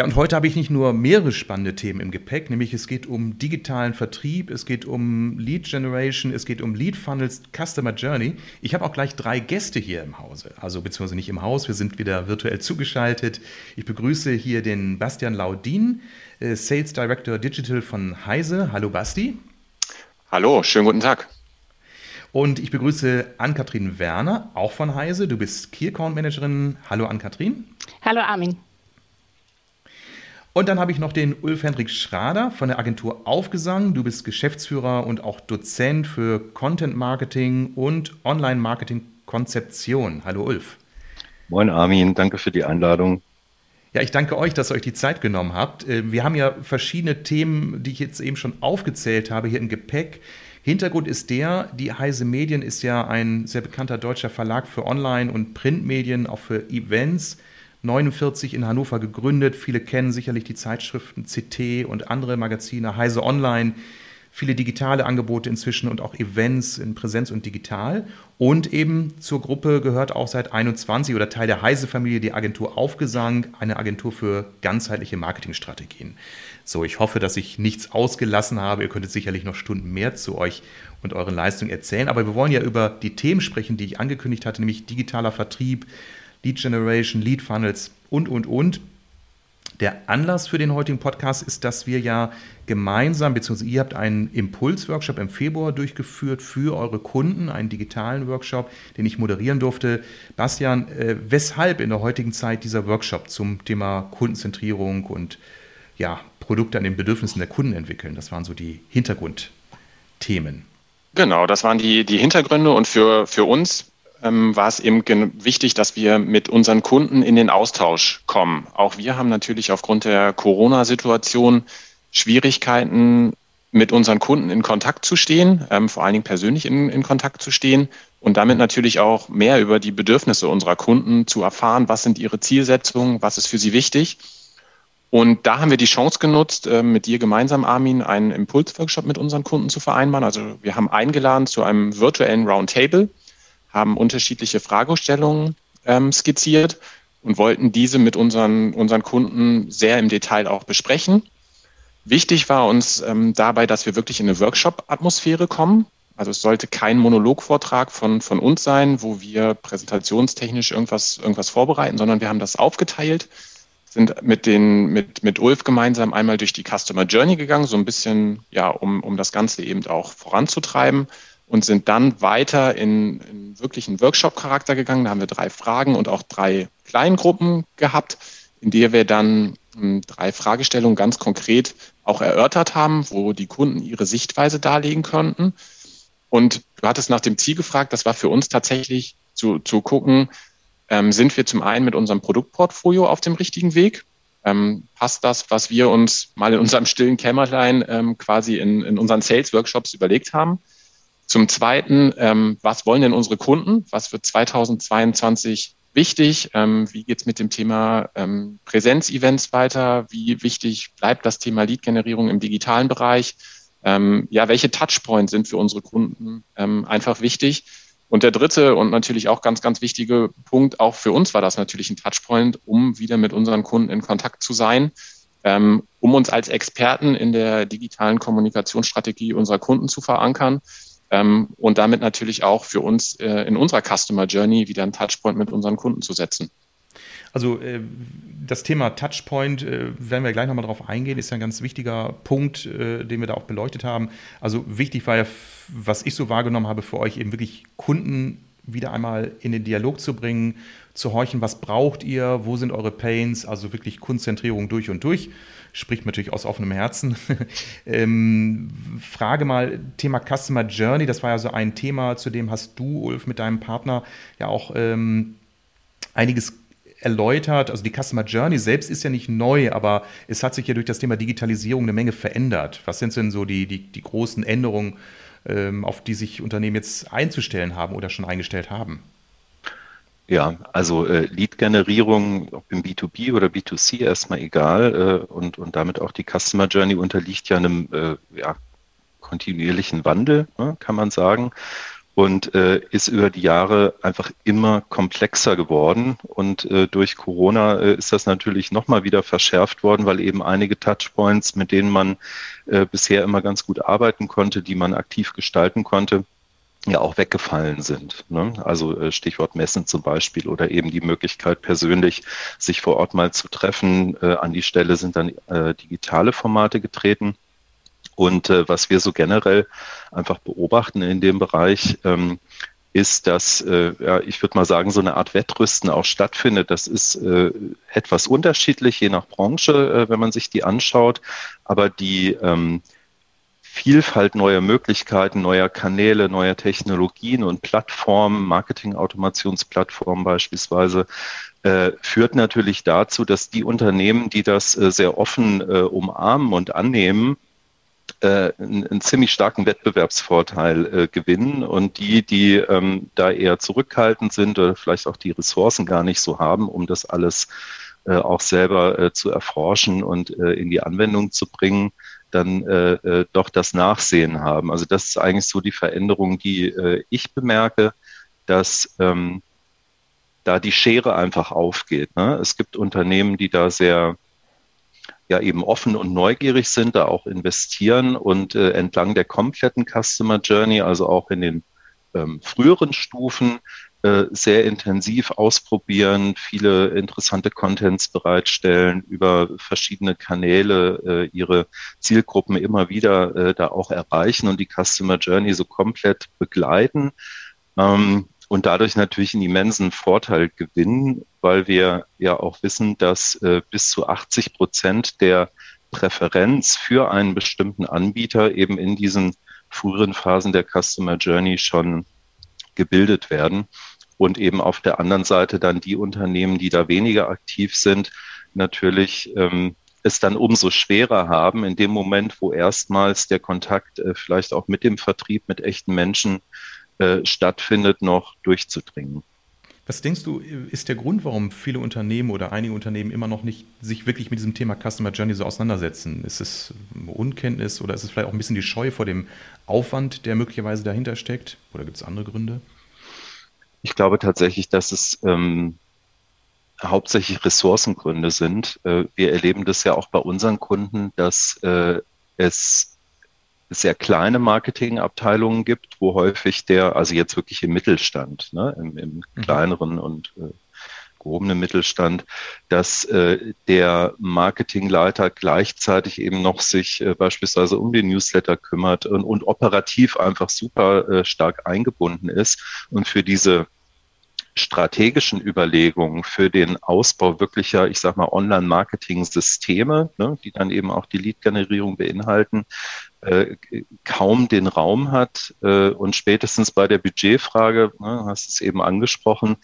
Ja, und heute habe ich nicht nur mehrere spannende Themen im Gepäck, nämlich es geht um digitalen Vertrieb, es geht um Lead Generation, es geht um Lead Funnels, Customer Journey. Ich habe auch gleich drei Gäste hier im Hause, also beziehungsweise nicht im Haus, wir sind wieder virtuell zugeschaltet. Ich begrüße hier den Bastian Laudin, äh, Sales Director Digital von Heise. Hallo Basti. Hallo, schönen guten Tag. Und ich begrüße Ann-Kathrin Werner, auch von Heise. Du bist Key Account Managerin. Hallo Ann-Kathrin. Hallo Armin. Und dann habe ich noch den Ulf Hendrik Schrader von der Agentur Aufgesang. Du bist Geschäftsführer und auch Dozent für Content Marketing und Online Marketing Konzeption. Hallo Ulf. Moin Armin, danke für die Einladung. Ja, ich danke euch, dass ihr euch die Zeit genommen habt. Äh, wir haben ja verschiedene Themen, die ich jetzt eben schon aufgezählt habe, hier im Gepäck. Hintergrund ist der, die Heise Medien ist ja ein sehr bekannter deutscher Verlag für Online- und Printmedien, auch für Events. 49 in Hannover gegründet. Viele kennen sicherlich die Zeitschriften CT und andere Magazine, Heise Online, viele digitale Angebote inzwischen und auch Events in Präsenz und digital. Und eben zur Gruppe gehört auch seit 21 oder Teil der Heise-Familie die Agentur Aufgesang, eine Agentur für ganzheitliche Marketingstrategien. So, ich hoffe, dass ich nichts ausgelassen habe. Ihr könntet sicherlich noch Stunden mehr zu euch und euren Leistungen erzählen. Aber wir wollen ja über die Themen sprechen, die ich angekündigt hatte, nämlich digitaler Vertrieb, Lead Generation, Lead Funnels und, und, und. Der Anlass für den heutigen Podcast ist, dass wir ja gemeinsam, beziehungsweise ihr habt einen Impulsworkshop im Februar durchgeführt für eure Kunden, einen digitalen Workshop, den ich moderieren durfte. Bastian, äh, weshalb in der heutigen Zeit dieser Workshop zum Thema Kundenzentrierung und ja, Produkte an den Bedürfnissen der Kunden entwickeln? Das waren so die Hintergrundthemen. Genau, das waren die, die Hintergründe und für, für uns ähm, war es eben wichtig, dass wir mit unseren Kunden in den Austausch kommen. Auch wir haben natürlich aufgrund der Corona-Situation Schwierigkeiten, mit unseren Kunden in Kontakt zu stehen, ähm, vor allen Dingen persönlich in, in Kontakt zu stehen und damit natürlich auch mehr über die Bedürfnisse unserer Kunden zu erfahren. Was sind ihre Zielsetzungen? Was ist für sie wichtig? Und da haben wir die Chance genutzt, äh, mit dir gemeinsam, Armin, einen Impulsworkshop mit unseren Kunden zu vereinbaren. Also wir haben eingeladen zu einem virtuellen Roundtable haben unterschiedliche Fragestellungen ähm, skizziert und wollten diese mit unseren, unseren Kunden sehr im Detail auch besprechen. Wichtig war uns ähm, dabei, dass wir wirklich in eine Workshop-Atmosphäre kommen. Also es sollte kein Monologvortrag von, von uns sein, wo wir präsentationstechnisch irgendwas, irgendwas vorbereiten, sondern wir haben das aufgeteilt, sind mit, den, mit, mit Ulf gemeinsam einmal durch die Customer Journey gegangen, so ein bisschen, ja, um, um das Ganze eben auch voranzutreiben und sind dann weiter in, in wirklich einen Workshop-Charakter gegangen. Da haben wir drei Fragen und auch drei Kleingruppen gehabt, in der wir dann ähm, drei Fragestellungen ganz konkret auch erörtert haben, wo die Kunden ihre Sichtweise darlegen könnten. Und du hattest nach dem Ziel gefragt, das war für uns tatsächlich zu, zu gucken, ähm, sind wir zum einen mit unserem Produktportfolio auf dem richtigen Weg? Ähm, passt das, was wir uns mal in unserem stillen Kämmerlein ähm, quasi in, in unseren Sales-Workshops überlegt haben? Zum Zweiten, ähm, was wollen denn unsere Kunden? Was wird 2022 wichtig? Ähm, wie geht's mit dem Thema ähm, Präsenzevents weiter? Wie wichtig bleibt das Thema Lead-Generierung im digitalen Bereich? Ähm, ja, welche Touchpoints sind für unsere Kunden ähm, einfach wichtig? Und der dritte und natürlich auch ganz, ganz wichtige Punkt, auch für uns war das natürlich ein Touchpoint, um wieder mit unseren Kunden in Kontakt zu sein, ähm, um uns als Experten in der digitalen Kommunikationsstrategie unserer Kunden zu verankern und damit natürlich auch für uns äh, in unserer Customer Journey wieder einen Touchpoint mit unseren Kunden zu setzen. Also äh, das Thema Touchpoint, äh, werden wir gleich nochmal drauf eingehen, ist ja ein ganz wichtiger Punkt, den wir da auch beleuchtet haben. Also wichtig war ja, was ich so wahrgenommen habe für euch, eben wirklich Kunden wieder einmal in den Dialog zu bringen, zu horchen, was braucht ihr, wo sind eure Pains, also wirklich Konzentrierung durch und durch spricht natürlich aus offenem Herzen. ähm, Frage mal, Thema Customer Journey, das war ja so ein Thema, zu dem hast du, Ulf, mit deinem Partner ja auch ähm, einiges erläutert. Also die Customer Journey selbst ist ja nicht neu, aber es hat sich ja durch das Thema Digitalisierung eine Menge verändert. Was sind denn so die, die, die großen Änderungen auf die sich Unternehmen jetzt einzustellen haben oder schon eingestellt haben? Ja, also äh, Lead-Generierung, ob im B2B oder B2C, erstmal egal. Äh, und, und damit auch die Customer Journey unterliegt ja einem äh, ja, kontinuierlichen Wandel, ne, kann man sagen. Und äh, ist über die Jahre einfach immer komplexer geworden. Und äh, durch Corona äh, ist das natürlich nochmal wieder verschärft worden, weil eben einige Touchpoints, mit denen man äh, bisher immer ganz gut arbeiten konnte, die man aktiv gestalten konnte, ja auch weggefallen sind. Ne? Also äh, Stichwort Messen zum Beispiel oder eben die Möglichkeit, persönlich sich vor Ort mal zu treffen. Äh, an die Stelle sind dann digitale Formate getreten. Und äh, was wir so generell einfach beobachten in dem Bereich, ähm, ist, dass, äh, ja, ich würde mal sagen, so eine Art Wettrüsten auch stattfindet. Das ist äh, etwas unterschiedlich, je nach Branche, äh, wenn man sich die anschaut. Aber die ähm, Vielfalt neuer Möglichkeiten, neuer Kanäle, neuer Technologien und Plattformen, Marketing-Automationsplattformen beispielsweise, äh, führt natürlich dazu, dass die Unternehmen, die das äh, sehr offen äh, umarmen und annehmen, äh, einen, einen, ziemlich starken Wettbewerbsvorteil äh, gewinnen und die, die ähm, da eher zurückhaltend sind oder vielleicht auch die Ressourcen gar nicht so haben, um das alles äh, auch selber zu erforschen und in die Anwendung zu bringen, dann äh, äh, doch das Nachsehen haben. Also das ist eigentlich so die Veränderung, die äh, ich bemerke, dass ähm, da die Schere einfach aufgeht. Ne? Es gibt Unternehmen, die da sehr ja eben offen und neugierig sind, da auch investieren und äh, entlang der kompletten Customer Journey, also auch in den ähm, früheren Stufen, äh, sehr intensiv ausprobieren, viele interessante Contents bereitstellen, über verschiedene Kanäle äh, ihre Zielgruppen immer wieder äh, da auch erreichen und die Customer Journey so komplett begleiten. Ähm, und dadurch natürlich einen immensen Vorteil gewinnen, weil wir ja auch wissen, dass äh, bis zu 80 Prozent der Präferenz für einen bestimmten Anbieter eben in diesen früheren Phasen der Customer Journey schon gebildet werden und eben auf der anderen Seite dann die Unternehmen, die da weniger aktiv sind, natürlich ähm, es dann umso schwerer haben, in dem Moment, wo erstmals der Kontakt äh, vielleicht auch mit dem Vertrieb, mit echten Menschen äh, stattfindet, noch durchzudringen. Was denkst du, ist der Grund, warum viele Unternehmen oder einige Unternehmen immer noch nicht sich wirklich mit diesem Thema Customer Journey so auseinandersetzen? Ist es Unkenntnis oder ist es vielleicht auch ein bisschen die Scheu vor dem Aufwand, der möglicherweise dahinter steckt? Oder gibt es andere Gründe? Ich glaube tatsächlich, dass es ähm, hauptsächlich Ressourcengründe sind. Äh, wir erleben das ja auch bei unseren Kunden, dass äh, es sehr kleine Marketingabteilungen gibt, wo häufig der, also jetzt wirklich im Mittelstand, ne, im, im mhm. kleineren und äh, gehobenen Mittelstand, dass äh, der Marketingleiter gleichzeitig eben noch sich äh, beispielsweise um den Newsletter kümmert und, und operativ einfach super äh, stark eingebunden ist und für diese strategischen Überlegungen für den Ausbau wirklicher, ich sag mal, Online-Marketing-Systeme, ne, die dann eben auch die Lead-Generierung beinhalten, äh, kaum den Raum hat äh, und spätestens bei der Budgetfrage, ne, hast es eben angesprochen,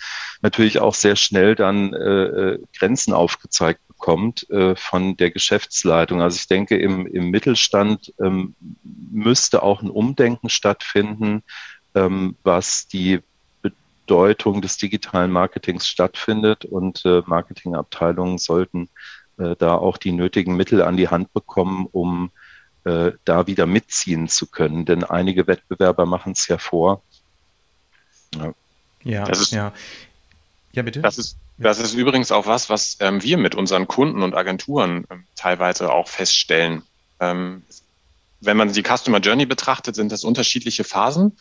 natürlich auch sehr schnell dann äh, äh Grenzen aufgezeigt bekommt äh, von der Geschäftsleitung. Also ich denke, im, im Mittelstand ähm, müsste auch ein Umdenken stattfinden, ähm, was die Bedeutung des digitalen Marketings stattfindet und Marketingabteilungen sollten da auch die nötigen Mittel an die Hand bekommen, um äh, da wieder mitziehen zu können. Denn einige Wettbewerber machen es ja vor. Ja, ja, das ist, ja. ja bitte. Das ist, das ist übrigens auch was, was ähm, wir mit unseren Kunden und Agenturen ähm, teilweise auch feststellen. Ähm, wenn man die Customer Journey betrachtet, sind das unterschiedliche Phasen.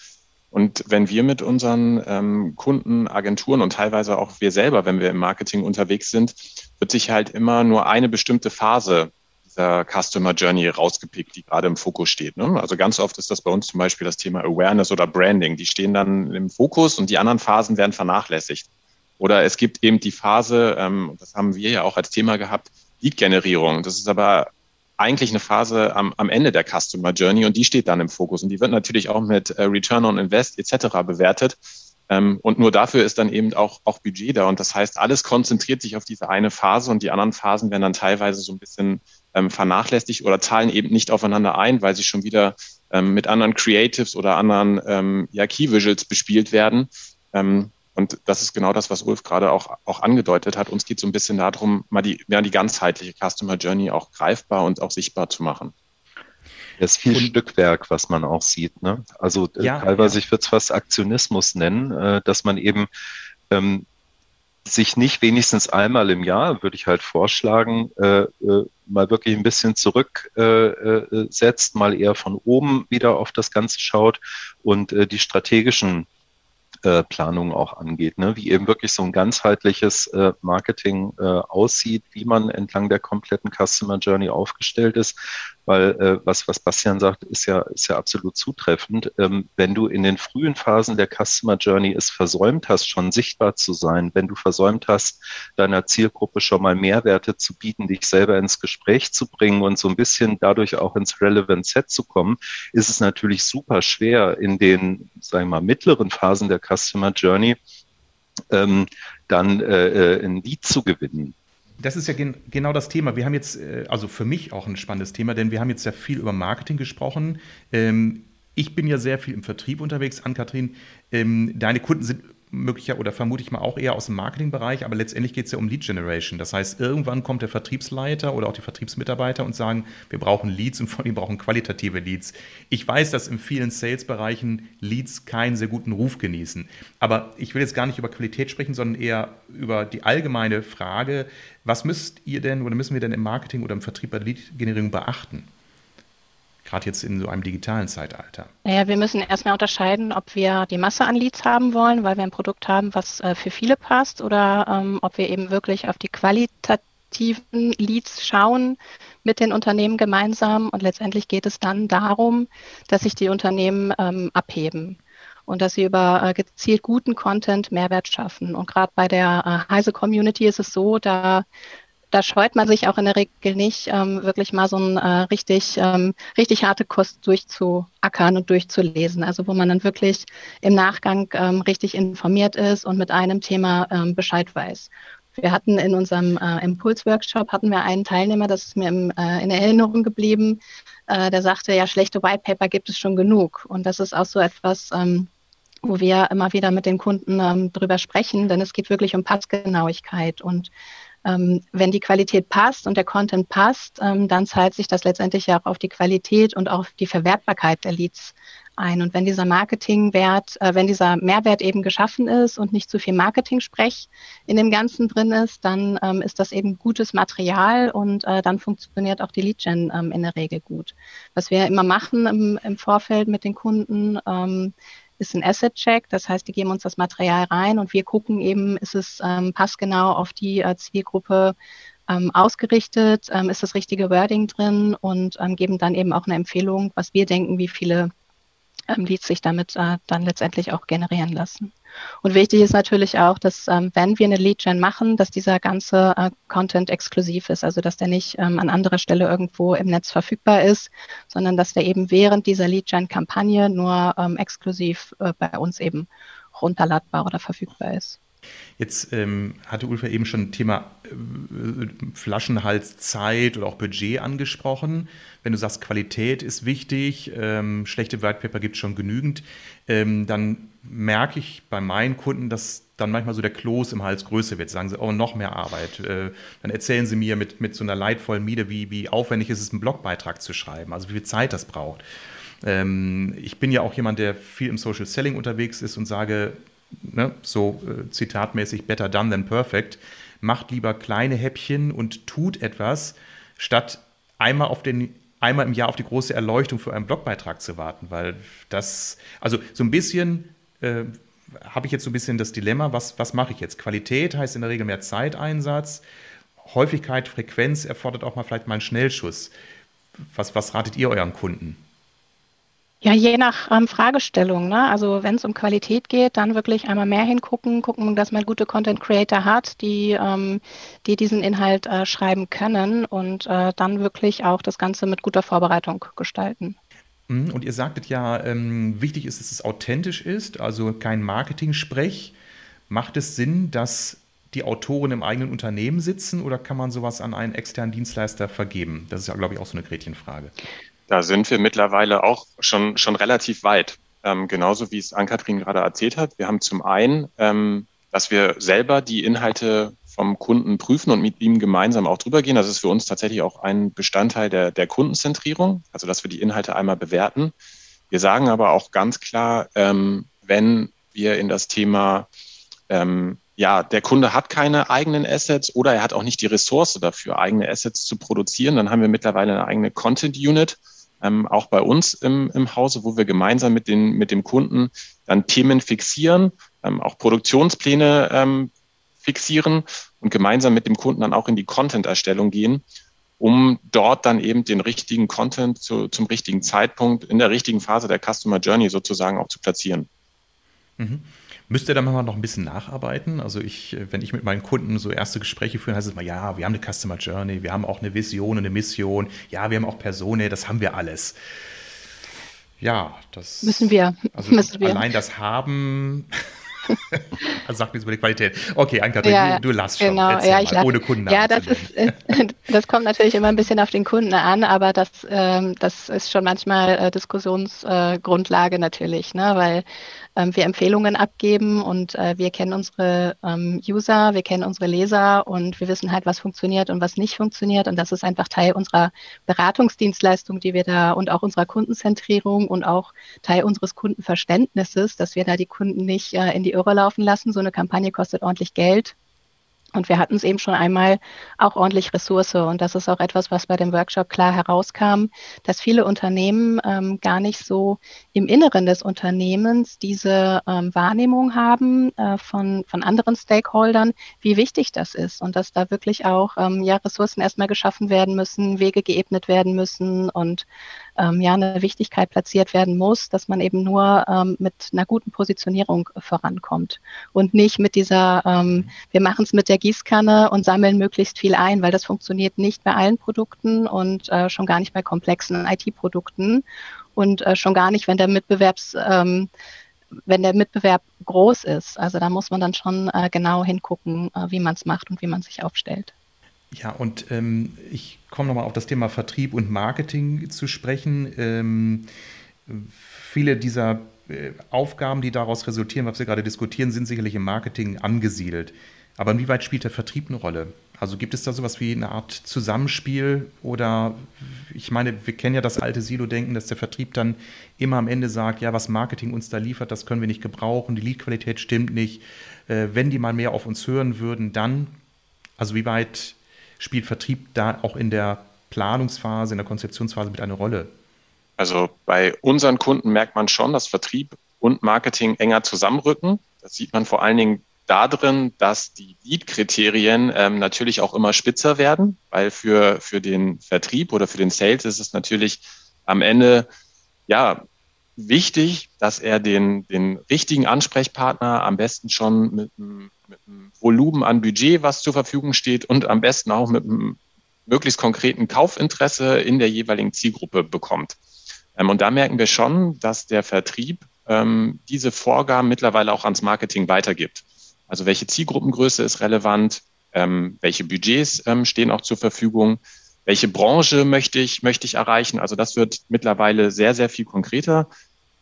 Und wenn wir mit unseren ähm, Kunden, Agenturen und teilweise auch wir selber, wenn wir im Marketing unterwegs sind, wird sich halt immer nur eine bestimmte Phase dieser Customer Journey rausgepickt, die gerade im Fokus steht. Ne? Also ganz oft ist das bei uns zum Beispiel das Thema Awareness oder Branding. Die stehen dann im Fokus und die anderen Phasen werden vernachlässigt. Oder es gibt eben die Phase, ähm, das haben wir ja auch als Thema gehabt, Lead-Generierung. Das ist aber eigentlich eine Phase am, am Ende der Customer Journey und die steht dann im Fokus. Und die wird natürlich auch mit äh, Return on Invest etc. bewertet. Ähm, und nur dafür ist dann eben auch, auch Budget da. Und das heißt, alles konzentriert sich auf diese eine Phase und die anderen Phasen werden dann teilweise so ein bisschen ähm, vernachlässigt oder zahlen eben nicht aufeinander ein, weil sie schon wieder ähm, mit anderen Creatives oder anderen ähm, ja, Key Visuals bespielt werden. Ähm, und das ist genau das, was Ulf gerade auch, auch angedeutet hat. Uns geht so ein bisschen darum, mal die, ja, die ganzheitliche Customer Journey auch greifbar und auch sichtbar zu machen. Es ist viel und, Stückwerk, was man auch sieht. Ne? Also äh, ja, teilweise, ja. ich würde es fast Aktionismus nennen, äh, dass man eben ähm, sich nicht wenigstens einmal im Jahr, würde ich halt vorschlagen, äh, äh, mal wirklich ein bisschen zurücksetzt, äh, äh mal eher von oben wieder auf das Ganze schaut und äh, die strategischen äh, Planung auch angeht, ne? wie eben wirklich so ein ganzheitliches äh, Marketing äh, aussieht, wie man entlang der kompletten Customer Journey aufgestellt ist. Weil äh, was, was Bastian sagt, ist ja, ist ja absolut zutreffend. Ähm, wenn du in den frühen Phasen der Customer Journey es versäumt hast, schon sichtbar zu sein, wenn du versäumt hast, deiner Zielgruppe schon mal Mehrwerte zu bieten, dich selber ins Gespräch zu bringen und so ein bisschen dadurch auch ins Relevant Set zu kommen, ist es natürlich super schwer in den, sagen wir mal, mittleren Phasen der Customer Journey ähm, dann äh, äh ein Lied zu gewinnen das ist ja gen genau das Thema. Wir haben jetzt, äh, also für mich auch ein spannendes Thema, denn wir haben jetzt ja viel über Marketing gesprochen. Ähm, ich bin ja sehr viel im Vertrieb unterwegs. Ann-Kathrin, ähm, deine Kunden sind möglicher oder vermute ich mal auch eher aus dem Marketingbereich, aber letztendlich geht es ja um Lead Generation. Das heißt, irgendwann kommt der Vertriebsleiter oder auch die Vertriebsmitarbeiter und sagen, wir brauchen Leads und vor allem brauchen qualitative Leads. Ich weiß, dass in vielen Sales-Bereichen Leads keinen sehr guten Ruf genießen. Aber ich will jetzt gar nicht über Qualität sprechen, sondern eher über die allgemeine Frage, was müsst ihr denn oder müssen wir denn im Marketing oder im Vertrieb bei Lead-Generierung beachten? Gerade jetzt in so einem digitalen Zeitalter? Naja, wir müssen erstmal unterscheiden, ob wir die Masse an Leads haben wollen, weil wir ein Produkt haben, was äh, für viele passt, oder ähm, ob wir eben wirklich auf die qualitativen Leads schauen mit den Unternehmen gemeinsam. Und letztendlich geht es dann darum, dass sich die Unternehmen ähm, abheben und dass sie über äh, gezielt guten Content Mehrwert schaffen. Und gerade bei der äh, Heise Community ist es so, da da scheut man sich auch in der Regel nicht, ähm, wirklich mal so ein äh, richtig, ähm, richtig harte Kost durchzuackern und durchzulesen. Also wo man dann wirklich im Nachgang ähm, richtig informiert ist und mit einem Thema ähm, Bescheid weiß. Wir hatten in unserem äh, Impulsworkshop hatten wir einen Teilnehmer, das ist mir im, äh, in Erinnerung geblieben, äh, der sagte, ja, schlechte White Paper gibt es schon genug. Und das ist auch so etwas, ähm, wo wir immer wieder mit den Kunden ähm, drüber sprechen, denn es geht wirklich um Passgenauigkeit und ähm, wenn die Qualität passt und der Content passt, ähm, dann zahlt sich das letztendlich ja auch auf die Qualität und auf die Verwertbarkeit der Leads ein. Und wenn dieser Marketingwert, äh, wenn dieser Mehrwert eben geschaffen ist und nicht zu viel Marketing-Sprech in dem Ganzen drin ist, dann ähm, ist das eben gutes Material und äh, dann funktioniert auch die Lead-Gen ähm, in der Regel gut. Was wir immer machen im, im Vorfeld mit den Kunden, ähm, ist ein Asset-Check. Das heißt, die geben uns das Material rein und wir gucken eben, ist es ähm, passgenau auf die äh, Zielgruppe ähm, ausgerichtet, ähm, ist das richtige Wording drin und ähm, geben dann eben auch eine Empfehlung, was wir denken, wie viele ähm, Leads sich damit äh, dann letztendlich auch generieren lassen. Und wichtig ist natürlich auch, dass ähm, wenn wir eine Lead-Gen machen, dass dieser ganze äh, Content exklusiv ist, also dass der nicht ähm, an anderer Stelle irgendwo im Netz verfügbar ist, sondern dass der eben während dieser Lead-Gen-Kampagne nur ähm, exklusiv äh, bei uns eben runterladbar oder verfügbar ist. Jetzt ähm, hatte Ulf ja eben schon Thema äh, Flaschenhals, oder auch Budget angesprochen. Wenn du sagst, Qualität ist wichtig, ähm, schlechte White Paper gibt es schon genügend, ähm, dann merke ich bei meinen Kunden, dass dann manchmal so der Kloß im Hals größer wird. Sagen sie, oh, noch mehr Arbeit. Äh, dann erzählen sie mir mit, mit so einer leidvollen Miete, wie, wie aufwendig ist es, einen Blogbeitrag zu schreiben, also wie viel Zeit das braucht. Ähm, ich bin ja auch jemand, der viel im Social Selling unterwegs ist und sage, ne, so äh, zitatmäßig better done than perfect, macht lieber kleine Häppchen und tut etwas, statt einmal auf den einmal im Jahr auf die große Erleuchtung für einen Blogbeitrag zu warten, weil das, also so ein bisschen äh, habe ich jetzt so ein bisschen das Dilemma, was, was mache ich jetzt? Qualität heißt in der Regel mehr Zeiteinsatz, Häufigkeit, Frequenz erfordert auch mal vielleicht mal einen Schnellschuss. Was, was ratet ihr euren Kunden? Ja, je nach ähm, Fragestellung. Ne? Also wenn es um Qualität geht, dann wirklich einmal mehr hingucken, gucken, dass man gute Content Creator hat, die, ähm, die diesen Inhalt äh, schreiben können und äh, dann wirklich auch das Ganze mit guter Vorbereitung gestalten. Mhm, und ihr sagtet ja, ähm, wichtig ist, dass es authentisch ist, also kein Marketing-Sprech. Macht es Sinn, dass die Autoren im eigenen Unternehmen sitzen oder kann man sowas an einen externen Dienstleister vergeben? Das ist ja, glaube ich, auch so eine Gretchenfrage. Da sind wir mittlerweile auch schon, schon relativ weit. Ähm, genauso wie es Ann-Kathrin gerade erzählt hat. Wir haben zum einen, ähm, dass wir selber die Inhalte vom Kunden prüfen und mit ihm gemeinsam auch drüber gehen. Das ist für uns tatsächlich auch ein Bestandteil der, der Kundenzentrierung, also dass wir die Inhalte einmal bewerten. Wir sagen aber auch ganz klar, ähm, wenn wir in das Thema, ähm, ja, der Kunde hat keine eigenen Assets oder er hat auch nicht die Ressource dafür, eigene Assets zu produzieren, dann haben wir mittlerweile eine eigene Content Unit, ähm, auch bei uns im, im Hause, wo wir gemeinsam mit, den, mit dem Kunden dann Themen fixieren, ähm, auch Produktionspläne ähm, fixieren und gemeinsam mit dem Kunden dann auch in die Content-Erstellung gehen, um dort dann eben den richtigen Content zu, zum richtigen Zeitpunkt in der richtigen Phase der Customer Journey sozusagen auch zu platzieren. Mhm. Müsst ihr da mal noch ein bisschen nacharbeiten? Also ich, wenn ich mit meinen Kunden so erste Gespräche führe, heißt es mal, ja, wir haben eine Customer Journey, wir haben auch eine Vision, eine Mission, ja, wir haben auch Personen, das haben wir alles. Ja, das müssen wir. Also müssen wir. allein das Haben also sagt nichts über die Qualität. Okay, Anka, ja, du, du lass schon. Genau, ja, ich lass, ohne Kunden. Ja, das, ist, äh, das kommt natürlich immer ein bisschen auf den Kunden an, aber das, ähm, das ist schon manchmal äh, Diskussionsgrundlage äh, natürlich, ne? weil ähm, wir Empfehlungen abgeben und äh, wir kennen unsere ähm, User, wir kennen unsere Leser und wir wissen halt, was funktioniert und was nicht funktioniert. Und das ist einfach Teil unserer Beratungsdienstleistung, die wir da und auch unserer Kundenzentrierung und auch Teil unseres Kundenverständnisses, dass wir da die Kunden nicht äh, in die Irre laufen lassen. So eine Kampagne kostet ordentlich Geld. Und wir hatten es eben schon einmal auch ordentlich Ressource. Und das ist auch etwas, was bei dem Workshop klar herauskam, dass viele Unternehmen ähm, gar nicht so im Inneren des Unternehmens diese ähm, Wahrnehmung haben äh, von, von anderen Stakeholdern, wie wichtig das ist. Und dass da wirklich auch ähm, ja, Ressourcen erstmal geschaffen werden müssen, Wege geebnet werden müssen und ähm, ja eine Wichtigkeit platziert werden muss, dass man eben nur ähm, mit einer guten Positionierung vorankommt und nicht mit dieser, ähm, wir machen es mit der Gießkanne und sammeln möglichst viel ein, weil das funktioniert nicht bei allen Produkten und äh, schon gar nicht bei komplexen IT-Produkten und äh, schon gar nicht, wenn der Mitbewerbs ähm, wenn der Mitbewerb groß ist. Also da muss man dann schon äh, genau hingucken, äh, wie man es macht und wie man sich aufstellt. Ja, und ähm, ich komme nochmal auf das Thema Vertrieb und Marketing zu sprechen. Ähm, viele dieser äh, Aufgaben, die daraus resultieren, was wir gerade diskutieren, sind sicherlich im Marketing angesiedelt. Aber inwieweit spielt der Vertrieb eine Rolle? Also gibt es da sowas wie eine Art Zusammenspiel oder ich meine, wir kennen ja das alte Silo-Denken, dass der Vertrieb dann immer am Ende sagt, ja, was Marketing uns da liefert, das können wir nicht gebrauchen, die Leadqualität stimmt nicht. Äh, wenn die mal mehr auf uns hören würden, dann, also wie weit spielt Vertrieb da auch in der Planungsphase, in der Konzeptionsphase mit eine Rolle? Also bei unseren Kunden merkt man schon, dass Vertrieb und Marketing enger zusammenrücken. Das sieht man vor allen Dingen darin, dass die Lead-Kriterien ähm, natürlich auch immer spitzer werden, weil für, für den Vertrieb oder für den Sales ist es natürlich am Ende ja wichtig, dass er den, den richtigen Ansprechpartner am besten schon mit einem, mit einem Volumen an Budget, was zur Verfügung steht und am besten auch mit einem möglichst konkreten Kaufinteresse in der jeweiligen Zielgruppe bekommt. Ähm, und da merken wir schon, dass der Vertrieb ähm, diese Vorgaben mittlerweile auch ans Marketing weitergibt. Also welche Zielgruppengröße ist relevant, ähm, welche Budgets stehen auch zur Verfügung, welche Branche möchte ich, möchte ich erreichen. Also das wird mittlerweile sehr, sehr viel konkreter,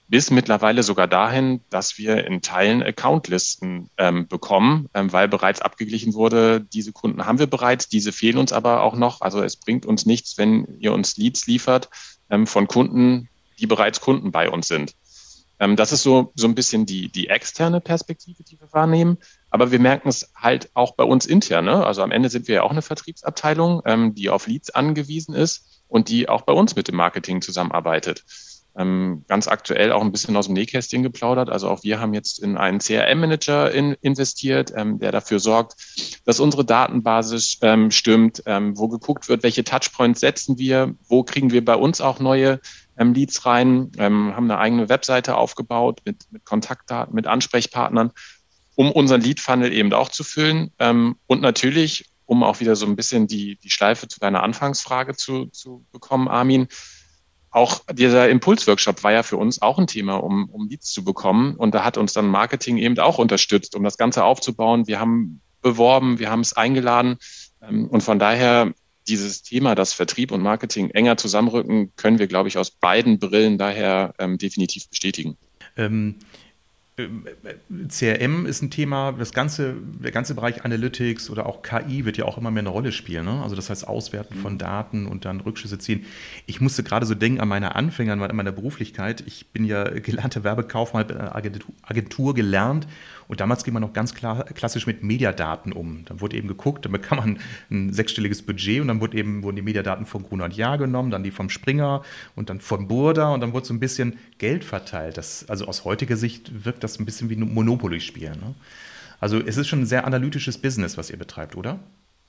bis mittlerweile sogar dahin, dass wir in Teilen Accountlisten ähm, bekommen, ähm, weil bereits abgeglichen wurde, diese Kunden haben wir bereits, diese fehlen uns aber auch noch. Also es bringt uns nichts, wenn ihr uns Leads liefert ähm, von Kunden, die bereits Kunden bei uns sind. Ähm, das ist so, so ein bisschen die, die externe Perspektive, die wir wahrnehmen. Aber wir merken es halt auch bei uns intern. Ne? Also am Ende sind wir ja auch eine Vertriebsabteilung, ähm, die auf Leads angewiesen ist und die auch bei uns mit dem Marketing zusammenarbeitet. Ähm, ganz aktuell auch ein bisschen aus dem Nähkästchen geplaudert. Also auch wir haben jetzt in einen CRM-Manager in, investiert, ähm, der dafür sorgt, dass unsere Datenbasis ähm, stimmt, ähm, wo geguckt wird, welche Touchpoints setzen wir, wo kriegen wir bei uns auch neue ähm, Leads rein, ähm, haben eine eigene Webseite aufgebaut mit, mit Kontaktdaten, mit Ansprechpartnern, um unseren Lead-Funnel eben auch zu füllen. Und natürlich, um auch wieder so ein bisschen die, die Schleife zu deiner Anfangsfrage zu, zu bekommen, Armin, auch dieser Impulsworkshop war ja für uns auch ein Thema, um, um Leads zu bekommen. Und da hat uns dann Marketing eben auch unterstützt, um das Ganze aufzubauen. Wir haben beworben, wir haben es eingeladen. Ähm, und von daher dieses Thema, dass Vertrieb und Marketing enger zusammenrücken, können wir, glaube ich, aus beiden Brillen daher ähm, definitiv bestätigen. Ähm, CRM ist ein Thema, das ganze, der ganze Bereich Analytics oder auch KI wird ja auch immer mehr eine Rolle spielen. Ne? Also das heißt Auswerten von mhm. Daten und dann Rückschlüsse ziehen. Ich musste gerade so denken an meine Anfänger, an meiner Beruflichkeit. Ich bin ja gelernter Werbekaufmann, habe Agentur, Agentur gelernt und damals ging man noch ganz klar, klassisch mit Mediadaten um. Dann wurde eben geguckt, dann bekam man ein sechsstelliges Budget und dann wurde eben, wurden die Mediadaten von Gruner und Jahr genommen, dann die vom Springer und dann von Burda und dann wurde so ein bisschen Geld verteilt. Das, also aus heutiger Sicht wirkt das ein bisschen wie ein Monopoly-Spiel. Ne? Also es ist schon ein sehr analytisches Business, was ihr betreibt, oder?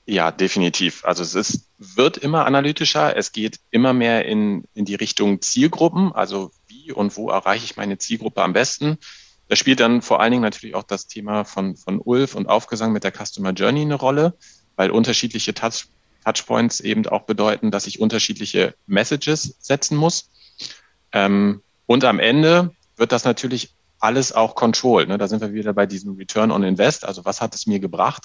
Ja, definitiv. Also es ist, wird immer analytischer. Es geht immer mehr in, in die Richtung Zielgruppen. Also wie und wo erreiche ich meine Zielgruppe am besten? Da spielt dann vor allen Dingen natürlich auch das Thema von, von Ulf und Aufgesang mit der Customer Journey eine Rolle, weil unterschiedliche Touch, Touchpoints eben auch bedeuten, dass ich unterschiedliche Messages setzen muss. Ähm, und am Ende wird das natürlich alles auch controlled. Ne? Da sind wir wieder bei diesem Return on Invest. Also was hat es mir gebracht?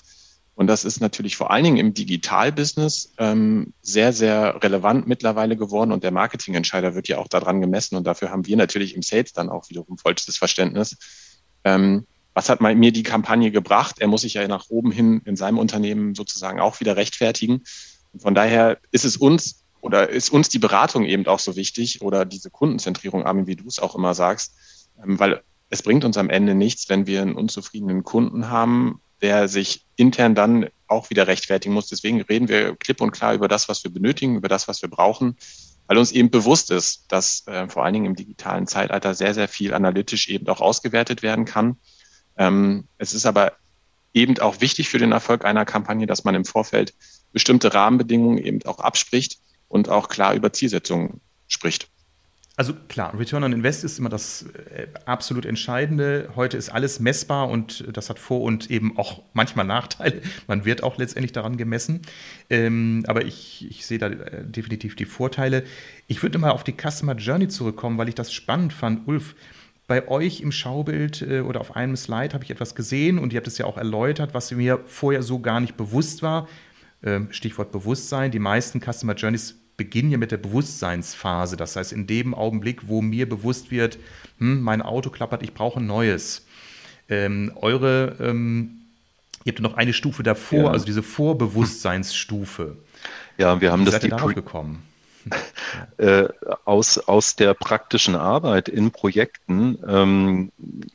Und das ist natürlich vor allen Dingen im Digitalbusiness ähm, sehr, sehr relevant mittlerweile geworden. Und der Marketingentscheider wird ja auch daran gemessen. Und dafür haben wir natürlich im Sales dann auch wiederum vollstes Verständnis. Ähm, was hat mir die Kampagne gebracht? Er muss sich ja nach oben hin in seinem Unternehmen sozusagen auch wieder rechtfertigen. Und von daher ist es uns oder ist uns die Beratung eben auch so wichtig oder diese Kundenzentrierung, Armin, wie du es auch immer sagst, ähm, weil es bringt uns am Ende nichts, wenn wir einen unzufriedenen Kunden haben, der sich intern dann auch wieder rechtfertigen muss. Deswegen reden wir klipp und klar über das, was wir benötigen, über das, was wir brauchen, weil uns eben bewusst ist, dass äh, vor allen Dingen im digitalen Zeitalter sehr, sehr viel analytisch eben auch ausgewertet werden kann. Ähm, es ist aber eben auch wichtig für den Erfolg einer Kampagne, dass man im Vorfeld bestimmte Rahmenbedingungen eben auch abspricht und auch klar über Zielsetzungen spricht. Also klar, Return on Invest ist immer das äh, absolut Entscheidende. Heute ist alles messbar und das hat Vor- und eben auch manchmal Nachteile. Man wird auch letztendlich daran gemessen. Ähm, aber ich, ich sehe da äh, definitiv die Vorteile. Ich würde mal auf die Customer Journey zurückkommen, weil ich das spannend fand. Ulf, bei euch im Schaubild äh, oder auf einem Slide habe ich etwas gesehen und ihr habt es ja auch erläutert, was mir vorher so gar nicht bewusst war. Ähm, Stichwort Bewusstsein. Die meisten Customer Journeys beginnen ja mit der Bewusstseinsphase. Das heißt, in dem Augenblick, wo mir bewusst wird, hm, mein Auto klappert, ich brauche ein neues. Ähm, eure, ähm, ihr habt noch eine Stufe davor, ja. also diese Vorbewusstseinsstufe. Ja, wir haben Wie das seid ihr darauf gekommen? Äh, aus, aus der praktischen Arbeit in Projekten ähm,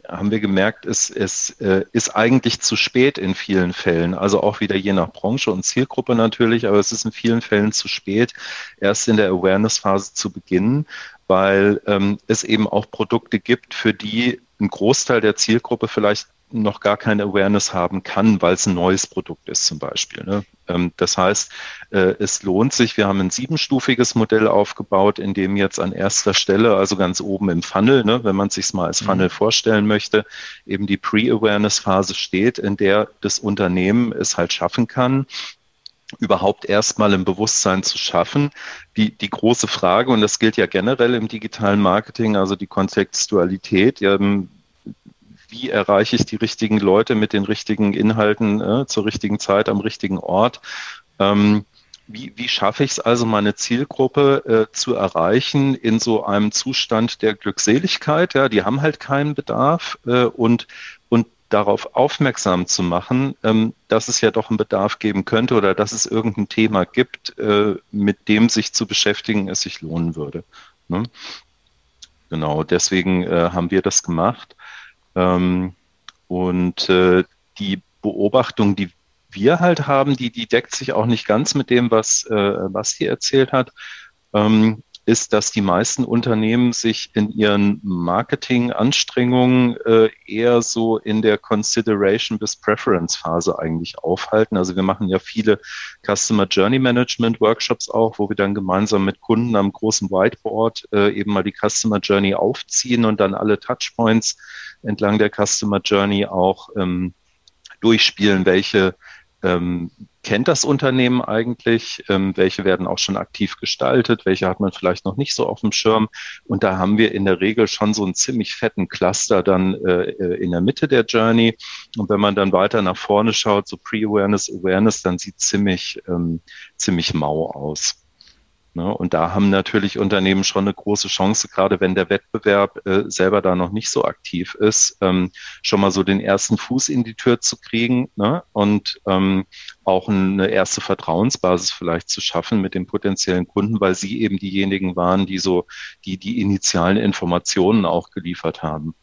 haben wir gemerkt, es, es äh, ist eigentlich zu spät in vielen Fällen. Also auch wieder je nach Branche und Zielgruppe natürlich, aber es ist in vielen Fällen zu spät, erst in der Awareness-Phase zu beginnen, weil ähm, es eben auch Produkte gibt, für die ein Großteil der Zielgruppe vielleicht noch gar keine Awareness haben kann, weil es ein neues Produkt ist zum Beispiel. Ne? Ähm, das heißt, äh, es lohnt sich, wir haben ein siebenstufiges Modell aufgebaut, in dem jetzt an erster Stelle, also ganz oben im Funnel, ne, wenn man sich mal als mhm. Funnel vorstellen möchte, eben die Pre-Awareness-Phase steht, in der das Unternehmen es halt schaffen kann, überhaupt erstmal im Bewusstsein zu schaffen. Die, die große Frage, und das gilt ja generell im digitalen Marketing, also die Kontextualität, wie erreiche ich die richtigen Leute mit den richtigen Inhalten äh, zur richtigen Zeit am richtigen Ort. Ähm, wie, wie schaffe ich es also, meine Zielgruppe äh, zu erreichen in so einem Zustand der Glückseligkeit? Ja, die haben halt keinen Bedarf äh, und, und darauf aufmerksam zu machen, ähm, dass es ja doch einen Bedarf geben könnte oder dass es irgendein Thema gibt, äh, mit dem sich zu beschäftigen es sich lohnen würde. Ne? Genau, deswegen äh, haben wir das gemacht. Ähm, und äh, die Beobachtung, die wir halt haben, die, die deckt sich auch nicht ganz mit dem, was äh, Basti erzählt hat. Ähm, ist, dass die meisten Unternehmen sich in ihren Marketinganstrengungen äh, eher so in der Consideration bis Preference Phase eigentlich aufhalten. Also wir machen ja viele Customer Journey Management Workshops auch, wo wir dann gemeinsam mit Kunden am großen Whiteboard äh, eben mal die Customer Journey aufziehen und dann alle Touchpoints entlang der Customer Journey auch ähm, durchspielen, welche ähm, kennt das Unternehmen eigentlich, ähm, welche werden auch schon aktiv gestaltet, welche hat man vielleicht noch nicht so auf dem Schirm. Und da haben wir in der Regel schon so einen ziemlich fetten Cluster dann äh, äh in der Mitte der Journey. Und wenn man dann weiter nach vorne schaut, so Pre-Awareness, Awareness, dann sieht ziemlich, ähm, ziemlich mau aus. Ne? Und da haben natürlich Unternehmen schon eine große Chance, gerade wenn der Wettbewerb äh, selber da noch nicht so aktiv ist, ähm, schon mal so den ersten Fuß in die Tür zu kriegen ne? und ähm, auch eine erste Vertrauensbasis vielleicht zu schaffen mit den potenziellen Kunden, weil sie eben diejenigen waren, die so die die initialen Informationen auch geliefert haben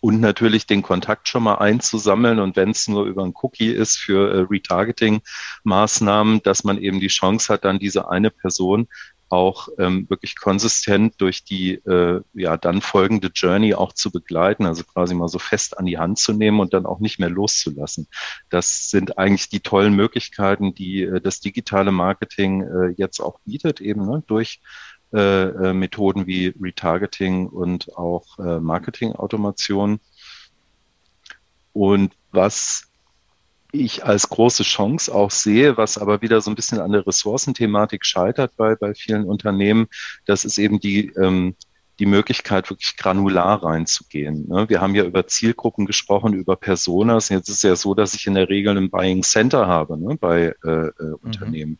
und natürlich den Kontakt schon mal einzusammeln und wenn es nur über ein Cookie ist für äh, Retargeting-Maßnahmen, dass man eben die Chance hat, dann diese eine Person auch ähm, wirklich konsistent durch die äh, ja dann folgende Journey auch zu begleiten, also quasi mal so fest an die Hand zu nehmen und dann auch nicht mehr loszulassen. Das sind eigentlich die tollen Möglichkeiten, die äh, das digitale Marketing äh, jetzt auch bietet, eben ne, durch äh, äh, Methoden wie Retargeting und auch äh, Marketing-Automation. Und was ich als große Chance auch sehe, was aber wieder so ein bisschen an der Ressourcenthematik scheitert bei, bei vielen Unternehmen, das ist eben die, ähm, die Möglichkeit, wirklich granular reinzugehen. Ne? Wir haben ja über Zielgruppen gesprochen, über Personas. Jetzt ist es ja so, dass ich in der Regel ein Buying Center habe ne? bei äh, äh, mhm.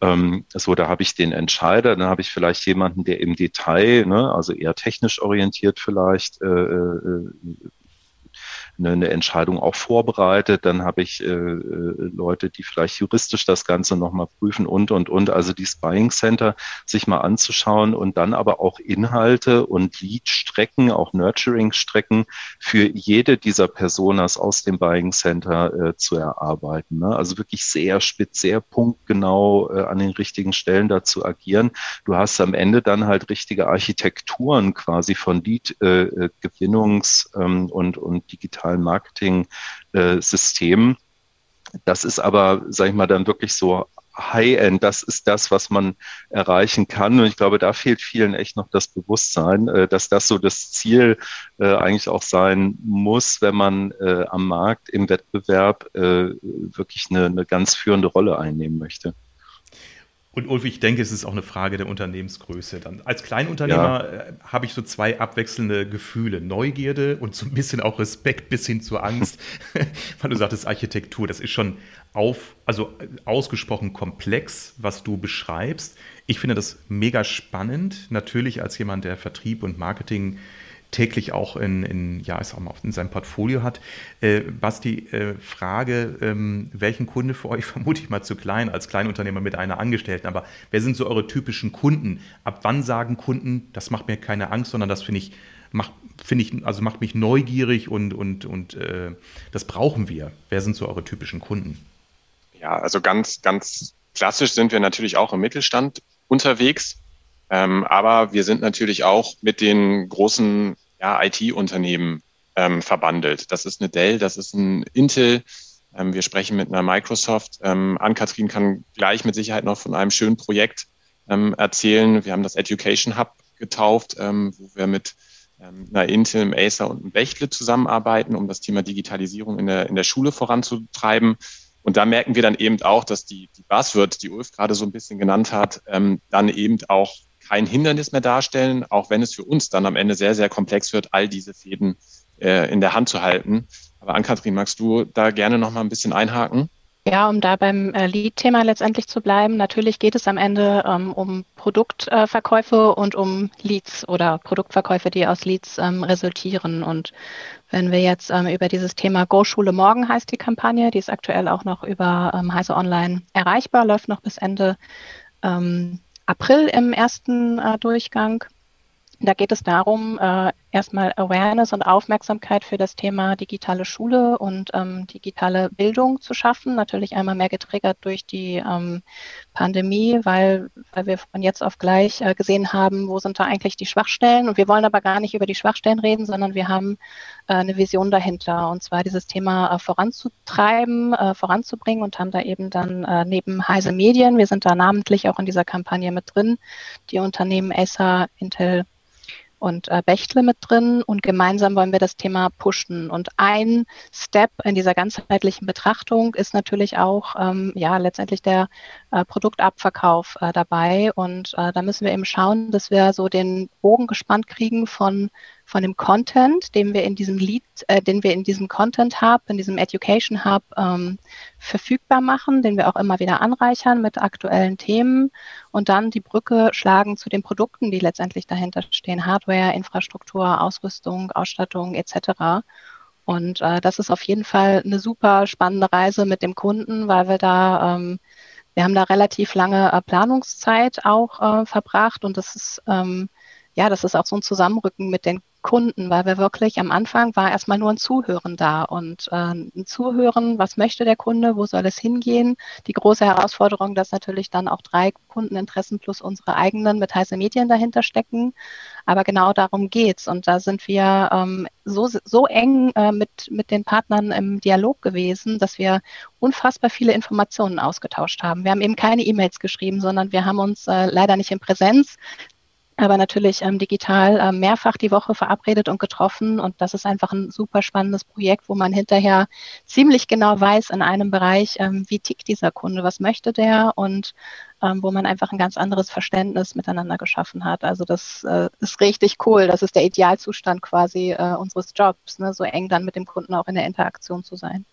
Ähm, so, da habe ich den Entscheider, dann habe ich vielleicht jemanden, der im Detail, ne, also eher technisch orientiert vielleicht, äh, äh, eine, eine Entscheidung auch vorbereitet. Dann habe ich äh, äh, Leute, die vielleicht juristisch das Ganze nochmal prüfen und, und, und. Also die Spying Center sich mal anzuschauen und dann aber auch Inhalte und Lead-Strecken, auch Nurturing-Strecken für jede dieser Personas aus dem Buying Center äh, zu erarbeiten. Ne? Also wirklich sehr spitz, sehr punktgenau äh, an den richtigen Stellen da zu agieren. Du hast am Ende dann halt richtige Architekturen quasi von Lead-Gewinnungs- äh, ähm, und, und digital digitalen Marketing-System. Das ist aber, sage ich mal, dann wirklich so High-End, das ist das, was man erreichen kann. Und ich glaube, da fehlt vielen echt noch das Bewusstsein, äh, dass das so das Ziel äh, eigentlich auch sein muss, wenn man äh, am Markt im Wettbewerb wirklich eine, eine ganz führende Rolle einnehmen möchte. Und Ulf, ich denke, es ist auch eine Frage der Unternehmensgröße. Dann als Kleinunternehmer ja. Äh, habe ich so zwei abwechselnde Gefühle: Neugierde und so ein bisschen auch Respekt bis hin zur Angst, weil du sagtest Architektur. Das ist schon auf, also äh, ausgesprochen komplex, was du beschreibst. Ich finde das mega spannend. Natürlich als jemand, der Vertrieb und Marketing täglich auch in, in, ja, ich sag mal, in seinem Portfolio hat. Äh, Basti, äh, Frage, ähm, welchen Kunde für euch vermute ich mal zu klein als Kleinunternehmer mit einer Angestellten, aber wer sind so eure typischen Kunden? Ab wann sagen Kunden, das macht mir keine Angst, sondern das finde ich, macht, finde ich, also macht mich neugierig und, und, und äh, das brauchen wir. Wer sind so eure typischen Kunden? Ja, also ganz, ganz klassisch sind wir natürlich auch im Mittelstand unterwegs. Ähm, aber wir sind natürlich auch mit den großen ja, IT-Unternehmen ähm, verbandelt. Das ist eine Dell, das ist ein Intel. Ähm, wir sprechen mit einer Microsoft. Ähm, Ann-Kathrin kann gleich mit Sicherheit noch von einem schönen Projekt ähm, erzählen. Wir haben das Education Hub getauft, ähm, wo wir mit ähm, einer Intel, einem Acer und einem Bechtle zusammenarbeiten, um das Thema Digitalisierung in der, in der Schule voranzutreiben. Und da merken wir dann eben auch, dass die, die Buzzwords, die Ulf gerade so ein bisschen genannt hat, ähm, dann eben auch kein Hindernis mehr darstellen, auch wenn es für uns dann am Ende sehr, sehr komplex wird, all diese Fäden äh, in der Hand zu halten. Aber Ann-Kathrin, magst du da gerne noch mal ein bisschen einhaken? Ja, um da beim äh, Lead-Thema letztendlich zu bleiben, natürlich geht es am Ende ähm, um Produktverkäufe äh, und um Leads oder Produktverkäufe, die aus Leads ähm, resultieren. Und wenn wir jetzt ähm, über dieses Thema Go Schule Morgen heißt die Kampagne, die ist aktuell auch noch über ähm, Heise Online erreichbar, läuft noch bis Ende ähm, April im ersten äh, Da geht es darum, äh, erstmal Awareness und Aufmerksamkeit für das Thema digitale Schule und ähm, digitale Bildung zu schaffen. Natürlich einmal mehr getriggert durch die ähm, Pandemie, weil, weil wir von jetzt auf gleich äh, gesehen haben, wo sind da eigentlich die Schwachstellen. Und wir wollen aber gar nicht über die Schwachstellen reden, sondern wir haben äh, eine Vision dahinter. Und zwar dieses Thema äh, voranzutreiben, äh, voranzubringen und haben da eben dann äh, neben Heise Medien, wir sind da namentlich auch in dieser Kampagne mit drin, die Unternehmen Acer, Intel, und äh, Bechtle mit drin und gemeinsam wollen wir das Thema pushen. Und ein Step in dieser ganzheitlichen Betrachtung ist natürlich auch ähm, ja letztendlich der äh, Produktabverkauf äh, dabei. Und äh, da müssen wir eben schauen, dass wir so den Bogen gespannt kriegen von von dem Content, den wir in diesem Lead, äh, den wir in diesem Content Hub, in diesem Education Hub ähm, verfügbar machen, den wir auch immer wieder anreichern mit aktuellen Themen und dann die Brücke schlagen zu den Produkten, die letztendlich dahinter stehen, Hardware, Infrastruktur, Ausrüstung, Ausstattung etc. Und äh, das ist auf jeden Fall eine super spannende Reise mit dem Kunden, weil wir da ähm, wir haben da relativ lange äh, Planungszeit auch äh, verbracht und das ist ähm, ja, das ist auch so ein Zusammenrücken mit den Kunden, weil wir wirklich am Anfang war erstmal nur ein Zuhören da und äh, ein Zuhören, was möchte der Kunde, wo soll es hingehen? Die große Herausforderung, dass natürlich dann auch drei Kundeninteressen plus unsere eigenen mit heiße Medien dahinter stecken. Aber genau darum geht's und da sind wir ähm, so, so eng äh, mit, mit den Partnern im Dialog gewesen, dass wir unfassbar viele Informationen ausgetauscht haben. Wir haben eben keine E-Mails geschrieben, sondern wir haben uns äh, leider nicht in Präsenz aber natürlich ähm, digital ähm, mehrfach die Woche verabredet und getroffen. Und das ist einfach ein super spannendes Projekt, wo man hinterher ziemlich genau weiß in einem Bereich, ähm, wie tickt dieser Kunde, was möchte der und ähm, wo man einfach ein ganz anderes Verständnis miteinander geschaffen hat. Also das äh, ist richtig cool. Das ist der Idealzustand quasi äh, unseres Jobs, ne? so eng dann mit dem Kunden auch in der Interaktion zu sein.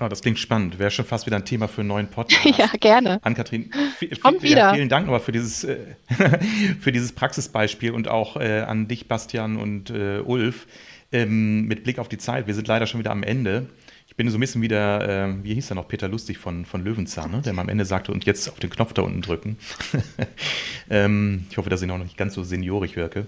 Oh, das klingt spannend. Wäre schon fast wieder ein Thema für einen neuen Podcast. ja, gerne. Ann-Kathrin, Kommt wieder. vielen Dank aber für dieses, äh, für dieses Praxisbeispiel und auch äh, an dich, Bastian und äh, Ulf. Ähm, mit Blick auf die Zeit, wir sind leider schon wieder am Ende. Ich bin so ein bisschen wieder, äh, wie hieß er noch, Peter Lustig von, von Löwenzahn, ne? der mal am Ende sagte, und jetzt auf den Knopf da unten drücken. ähm, ich hoffe, dass ich noch nicht ganz so seniorig wirke.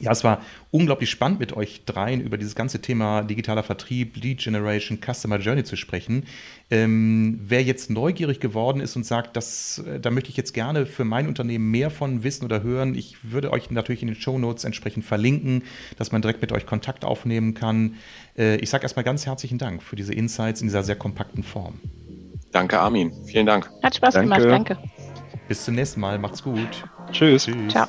Ja, es war unglaublich spannend mit euch dreien über dieses ganze Thema digitaler Vertrieb, Lead Generation, Customer Journey zu sprechen. Ähm, wer jetzt neugierig geworden ist und sagt, das, äh, da möchte ich jetzt gerne für mein Unternehmen mehr von wissen oder hören, ich würde euch natürlich in den Show Notes entsprechend verlinken, dass man direkt mit euch Kontakt aufnehmen kann. Äh, ich sage erstmal ganz herzlichen Dank für diese Insights in dieser sehr kompakten Form. Danke, Armin. Vielen Dank. Hat Spaß danke. gemacht. Danke. Bis zum nächsten Mal. Macht's gut. Tschüss. Tschüss. Ciao.